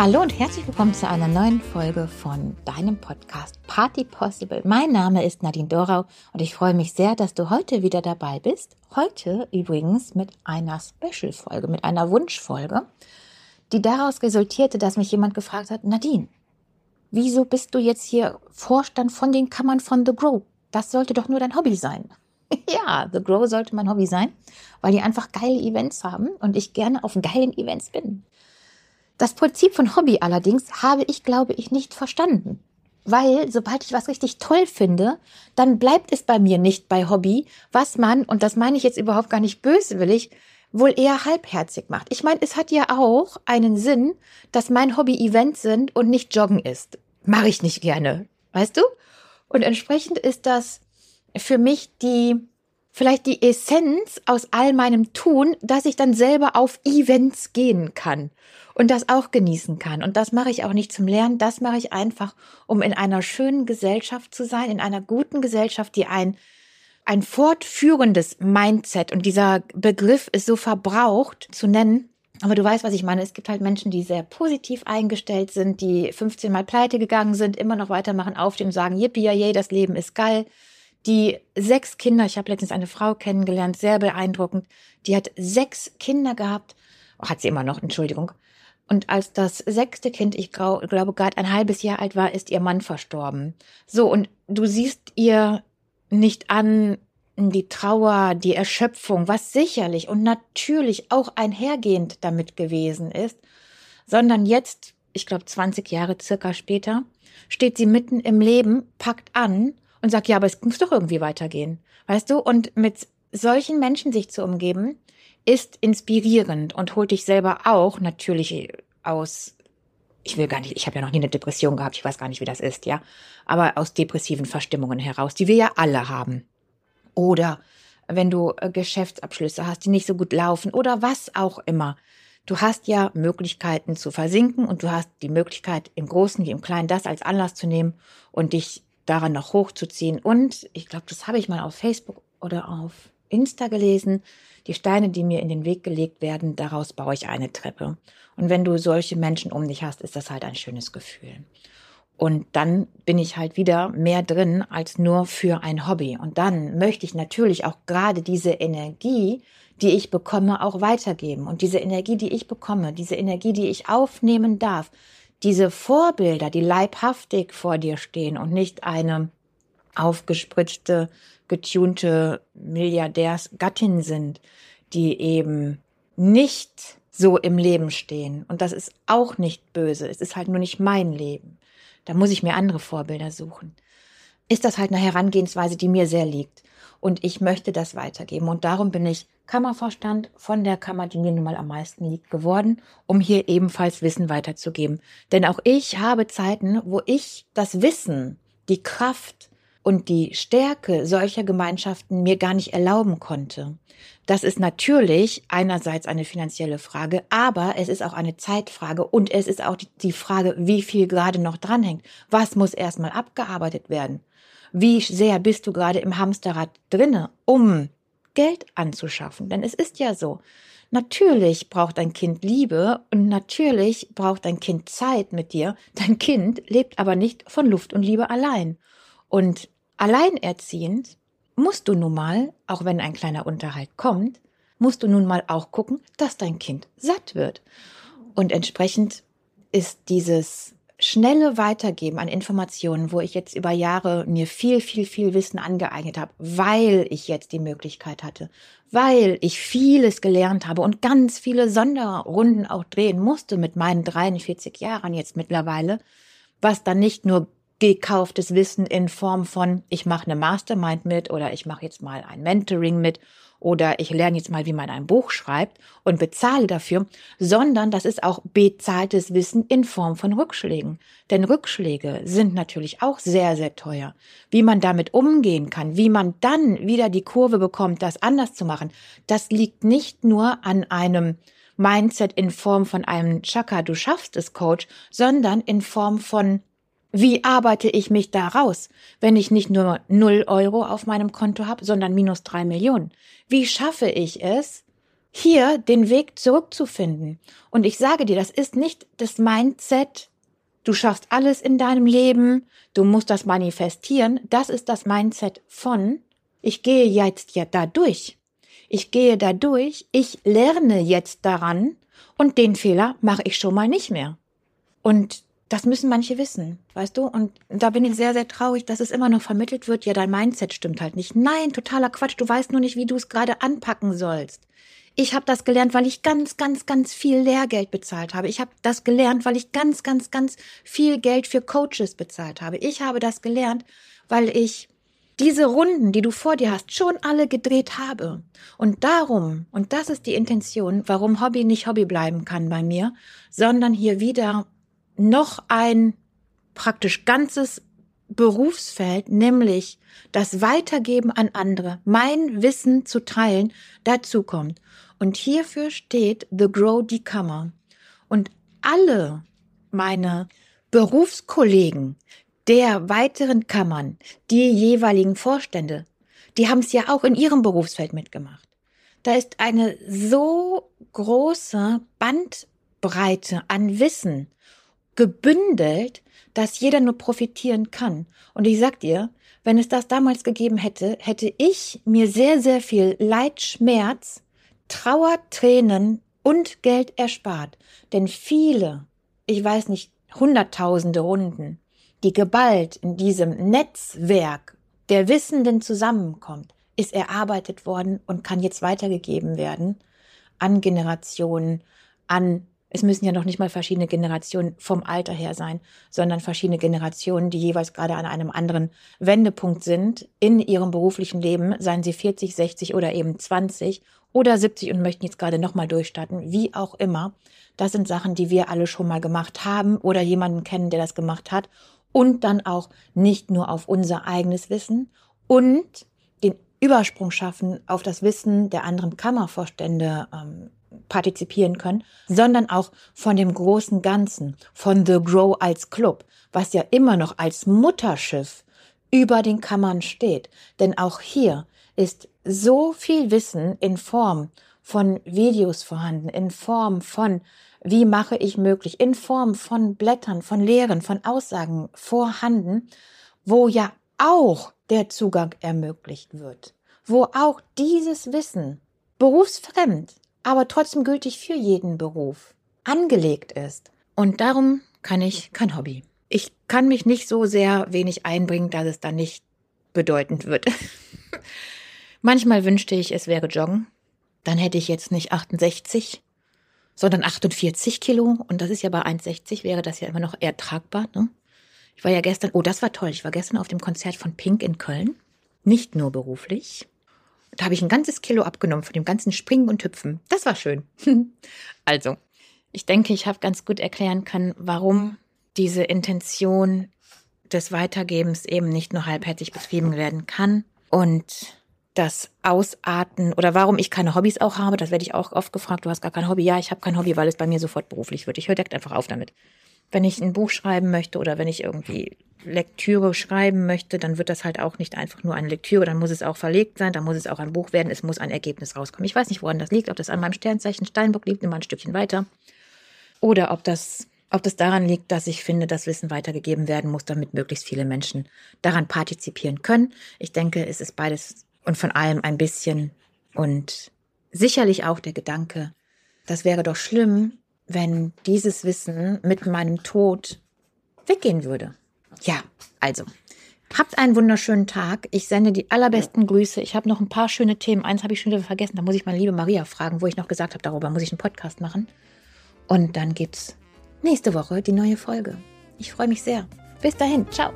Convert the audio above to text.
Hallo und herzlich willkommen zu einer neuen Folge von deinem Podcast Party Possible. Mein Name ist Nadine Dorau und ich freue mich sehr, dass du heute wieder dabei bist. Heute übrigens mit einer Special-Folge, mit einer Wunschfolge, die daraus resultierte, dass mich jemand gefragt hat, Nadine, wieso bist du jetzt hier Vorstand von den Kammern von The Grow? Das sollte doch nur dein Hobby sein. ja, The Grow sollte mein Hobby sein, weil die einfach geile Events haben und ich gerne auf geilen Events bin. Das Prinzip von Hobby allerdings habe ich, glaube ich, nicht verstanden. Weil sobald ich was richtig toll finde, dann bleibt es bei mir nicht bei Hobby, was man, und das meine ich jetzt überhaupt gar nicht böswillig, wohl eher halbherzig macht. Ich meine, es hat ja auch einen Sinn, dass mein Hobby Events sind und nicht Joggen ist. Mache ich nicht gerne, weißt du? Und entsprechend ist das für mich die vielleicht die Essenz aus all meinem Tun, dass ich dann selber auf Events gehen kann und das auch genießen kann. Und das mache ich auch nicht zum Lernen, das mache ich einfach, um in einer schönen Gesellschaft zu sein, in einer guten Gesellschaft, die ein ein fortführendes Mindset und dieser Begriff ist so verbraucht zu nennen. Aber du weißt, was ich meine. Es gibt halt Menschen, die sehr positiv eingestellt sind, die 15 Mal pleite gegangen sind, immer noch weitermachen, aufstehen und sagen, yippie, yay, das Leben ist geil die sechs Kinder, ich habe letztens eine Frau kennengelernt, sehr beeindruckend, die hat sechs Kinder gehabt, oh, hat sie immer noch, Entschuldigung. Und als das sechste Kind, ich glaube, gerade ein halbes Jahr alt war, ist ihr Mann verstorben. So, und du siehst ihr nicht an die Trauer, die Erschöpfung, was sicherlich und natürlich auch einhergehend damit gewesen ist, sondern jetzt, ich glaube 20 Jahre circa später, steht sie mitten im Leben, packt an und sag, ja, aber es muss doch irgendwie weitergehen. Weißt du? Und mit solchen Menschen sich zu umgeben, ist inspirierend und holt dich selber auch natürlich aus ich will gar nicht, ich habe ja noch nie eine Depression gehabt, ich weiß gar nicht, wie das ist, ja, aber aus depressiven Verstimmungen heraus, die wir ja alle haben. Oder wenn du äh, Geschäftsabschlüsse hast, die nicht so gut laufen oder was auch immer. Du hast ja Möglichkeiten zu versinken und du hast die Möglichkeit, im Großen wie im Kleinen das als Anlass zu nehmen und dich daran noch hochzuziehen. Und ich glaube, das habe ich mal auf Facebook oder auf Insta gelesen. Die Steine, die mir in den Weg gelegt werden, daraus baue ich eine Treppe. Und wenn du solche Menschen um dich hast, ist das halt ein schönes Gefühl. Und dann bin ich halt wieder mehr drin als nur für ein Hobby. Und dann möchte ich natürlich auch gerade diese Energie, die ich bekomme, auch weitergeben. Und diese Energie, die ich bekomme, diese Energie, die ich aufnehmen darf, diese Vorbilder, die leibhaftig vor dir stehen und nicht eine aufgespritzte, getunte Milliardärsgattin sind, die eben nicht so im Leben stehen. Und das ist auch nicht böse. Es ist halt nur nicht mein Leben. Da muss ich mir andere Vorbilder suchen. Ist das halt eine Herangehensweise, die mir sehr liegt. Und ich möchte das weitergeben. Und darum bin ich Kammervorstand von der Kammer, die mir nun mal am meisten liegt, geworden, um hier ebenfalls Wissen weiterzugeben. Denn auch ich habe Zeiten, wo ich das Wissen, die Kraft und die Stärke solcher Gemeinschaften mir gar nicht erlauben konnte. Das ist natürlich einerseits eine finanzielle Frage, aber es ist auch eine Zeitfrage und es ist auch die Frage, wie viel gerade noch dranhängt. Was muss erstmal abgearbeitet werden? Wie sehr bist du gerade im Hamsterrad drinne, um Geld anzuschaffen. Denn es ist ja so. Natürlich braucht ein Kind Liebe und natürlich braucht ein Kind Zeit mit dir. Dein Kind lebt aber nicht von Luft und Liebe allein. Und alleinerziehend musst du nun mal, auch wenn ein kleiner Unterhalt kommt, musst du nun mal auch gucken, dass dein Kind satt wird. Und entsprechend ist dieses schnelle Weitergeben an Informationen, wo ich jetzt über Jahre mir viel, viel, viel Wissen angeeignet habe, weil ich jetzt die Möglichkeit hatte, weil ich vieles gelernt habe und ganz viele Sonderrunden auch drehen musste mit meinen 43 Jahren jetzt mittlerweile, was dann nicht nur gekauftes Wissen in Form von, ich mache eine Mastermind mit oder ich mache jetzt mal ein Mentoring mit oder ich lerne jetzt mal, wie man ein Buch schreibt und bezahle dafür, sondern das ist auch bezahltes Wissen in Form von Rückschlägen. Denn Rückschläge sind natürlich auch sehr, sehr teuer. Wie man damit umgehen kann, wie man dann wieder die Kurve bekommt, das anders zu machen, das liegt nicht nur an einem Mindset in Form von einem Chaka, du schaffst es Coach, sondern in Form von wie arbeite ich mich da raus, wenn ich nicht nur null Euro auf meinem Konto habe, sondern minus drei Millionen? Wie schaffe ich es, hier den Weg zurückzufinden. Und ich sage dir, das ist nicht das Mindset, du schaffst alles in deinem Leben, du musst das manifestieren. Das ist das Mindset von, ich gehe jetzt ja da durch. Ich gehe da durch, ich lerne jetzt daran und den Fehler mache ich schon mal nicht mehr. Und das müssen manche wissen, weißt du? Und da bin ich sehr, sehr traurig, dass es immer noch vermittelt wird, ja, dein Mindset stimmt halt nicht. Nein, totaler Quatsch, du weißt nur nicht, wie du es gerade anpacken sollst. Ich habe das gelernt, weil ich ganz, ganz, ganz viel Lehrgeld bezahlt habe. Ich habe das gelernt, weil ich ganz, ganz, ganz viel Geld für Coaches bezahlt habe. Ich habe das gelernt, weil ich diese Runden, die du vor dir hast, schon alle gedreht habe. Und darum, und das ist die Intention, warum Hobby nicht Hobby bleiben kann bei mir, sondern hier wieder noch ein praktisch ganzes Berufsfeld, nämlich das Weitergeben an andere, mein Wissen zu teilen, dazu kommt. Und hierfür steht The Grow Decomer. Und alle meine Berufskollegen der weiteren Kammern, die jeweiligen Vorstände, die haben es ja auch in ihrem Berufsfeld mitgemacht. Da ist eine so große Bandbreite an Wissen gebündelt, dass jeder nur profitieren kann. Und ich sag dir, wenn es das damals gegeben hätte, hätte ich mir sehr, sehr viel Leid, Schmerz, Trauer, Tränen und Geld erspart. Denn viele, ich weiß nicht, hunderttausende Runden, die geballt in diesem Netzwerk der Wissenden zusammenkommt, ist erarbeitet worden und kann jetzt weitergegeben werden an Generationen, an es müssen ja noch nicht mal verschiedene Generationen vom Alter her sein, sondern verschiedene Generationen, die jeweils gerade an einem anderen Wendepunkt sind in ihrem beruflichen Leben, seien sie 40, 60 oder eben 20 oder 70 und möchten jetzt gerade nochmal durchstarten, wie auch immer. Das sind Sachen, die wir alle schon mal gemacht haben oder jemanden kennen, der das gemacht hat und dann auch nicht nur auf unser eigenes Wissen und den Übersprung schaffen auf das Wissen der anderen Kammervorstände ähm, partizipieren können, sondern auch von dem großen Ganzen, von The Grow als Club, was ja immer noch als Mutterschiff über den Kammern steht. Denn auch hier ist so viel Wissen in Form von Videos vorhanden, in Form von wie mache ich möglich, in Form von Blättern, von Lehren, von Aussagen vorhanden, wo ja auch der Zugang ermöglicht wird, wo auch dieses Wissen berufsfremd aber trotzdem gültig für jeden Beruf angelegt ist. Und darum kann ich kein Hobby. Ich kann mich nicht so sehr wenig einbringen, dass es dann nicht bedeutend wird. Manchmal wünschte ich, es wäre Joggen. Dann hätte ich jetzt nicht 68, sondern 48 Kilo. Und das ist ja bei 1,60 wäre das ja immer noch eher tragbar. Ne? Ich war ja gestern, oh, das war toll. Ich war gestern auf dem Konzert von Pink in Köln. Nicht nur beruflich. Da habe ich ein ganzes Kilo abgenommen von dem ganzen Springen und Hüpfen. Das war schön. also, ich denke, ich habe ganz gut erklären können, warum diese Intention des Weitergebens eben nicht nur halbherzig betrieben werden kann und das Ausarten oder warum ich keine Hobbys auch habe, das werde ich auch oft gefragt. Du hast gar kein Hobby. Ja, ich habe kein Hobby, weil es bei mir sofort beruflich wird. Ich höre direkt einfach auf damit. Wenn ich ein Buch schreiben möchte oder wenn ich irgendwie Lektüre schreiben möchte, dann wird das halt auch nicht einfach nur eine Lektüre, dann muss es auch verlegt sein, dann muss es auch ein Buch werden, es muss ein Ergebnis rauskommen. Ich weiß nicht, woran das liegt, ob das an meinem Sternzeichen Steinbock liegt, immer ein Stückchen weiter, oder ob das, ob das daran liegt, dass ich finde, dass Wissen weitergegeben werden muss, damit möglichst viele Menschen daran partizipieren können. Ich denke, es ist beides und von allem ein bisschen und sicherlich auch der Gedanke, das wäre doch schlimm, wenn dieses Wissen mit meinem Tod weggehen würde. Ja, also, habt einen wunderschönen Tag. Ich sende die allerbesten Grüße. Ich habe noch ein paar schöne Themen. Eins habe ich schon wieder vergessen. Da muss ich meine liebe Maria fragen, wo ich noch gesagt habe, darüber muss ich einen Podcast machen. Und dann gibt's nächste Woche die neue Folge. Ich freue mich sehr. Bis dahin. Ciao.